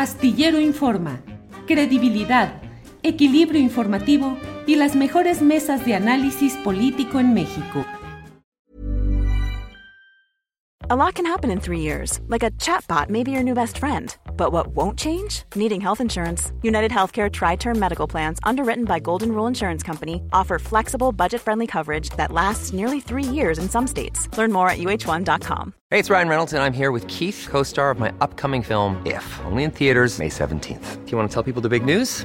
Astillero Informa, credibilidad, equilibrio informativo y las mejores mesas de análisis político en México. A lot can happen in three years, like a chatbot may be your new best friend. But what won't change? Needing health insurance. United Healthcare Tri Term Medical Plans, underwritten by Golden Rule Insurance Company, offer flexible, budget friendly coverage that lasts nearly three years in some states. Learn more at uh1.com. Hey, it's Ryan Reynolds, and I'm here with Keith, co star of my upcoming film, If, only in theaters, May 17th. Do you want to tell people the big news?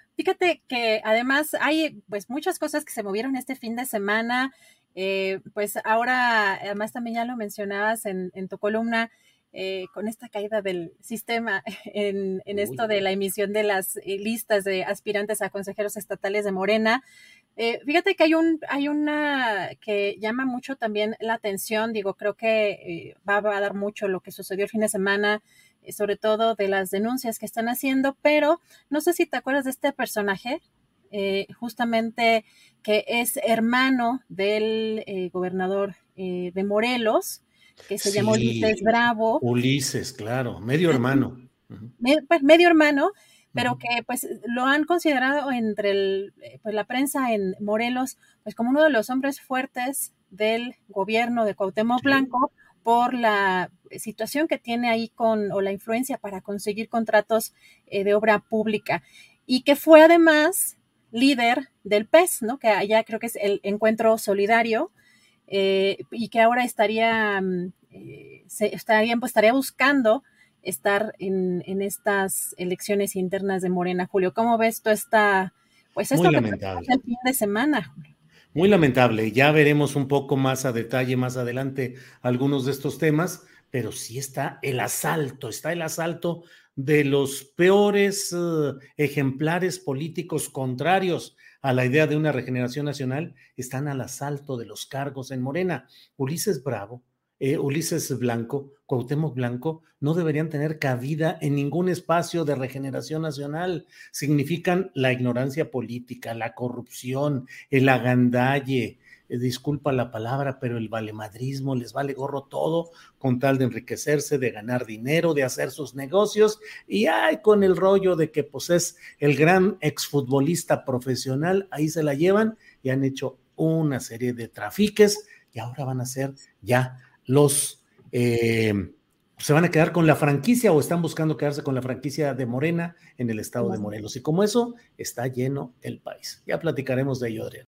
Fíjate que además hay pues muchas cosas que se movieron este fin de semana. Eh, pues ahora, además también ya lo mencionabas en, tu columna, eh, con esta caída del sistema en, esto de la emisión de las eh, listas de aspirantes a consejeros estatales de Morena. fíjate que hay un, hay una que llama mucho también la atención, digo, creo que va, va, a dar mucho lo que sucedió el fin de semana sobre todo de las denuncias que están haciendo, pero no sé si te acuerdas de este personaje, eh, justamente que es hermano del eh, gobernador de Morelos, que se llama Ulises Bravo. Ulises, claro, medio hermano. pues medio hermano, pero que pues lo han considerado entre el, pues, la prensa en Morelos pues como uno de los hombres fuertes del gobierno de Cuauhtémoc Blanco por la situación que tiene ahí con, o la influencia para conseguir contratos eh, de obra pública, y que fue además líder del PES, ¿no? Que allá creo que es el Encuentro Solidario, eh, y que ahora estaría, mm, eh, estaría, pues, estaría buscando estar en, en, estas elecciones internas de Morena, Julio. ¿Cómo ves tú esta, pues esto que el fin de semana, Julio? Muy lamentable. Ya veremos un poco más a detalle más adelante algunos de estos temas, pero sí está el asalto, está el asalto de los peores eh, ejemplares políticos contrarios a la idea de una regeneración nacional, están al asalto de los cargos en Morena. Ulises Bravo, eh, Ulises Blanco, Cuauhtémoc Blanco, no deberían tener cabida en ningún espacio de regeneración nacional. Significan la ignorancia política, la corrupción, el agandalle, eh, disculpa la palabra, pero el valemadrismo, les vale gorro todo con tal de enriquecerse, de ganar dinero, de hacer sus negocios y hay con el rollo de que pues es el gran exfutbolista profesional, ahí se la llevan y han hecho una serie de trafiques y ahora van a ser ya los... Eh, se van a quedar con la franquicia o están buscando quedarse con la franquicia de Morena en el estado de Morelos. Y como eso, está lleno el país. Ya platicaremos de ello, Adrián.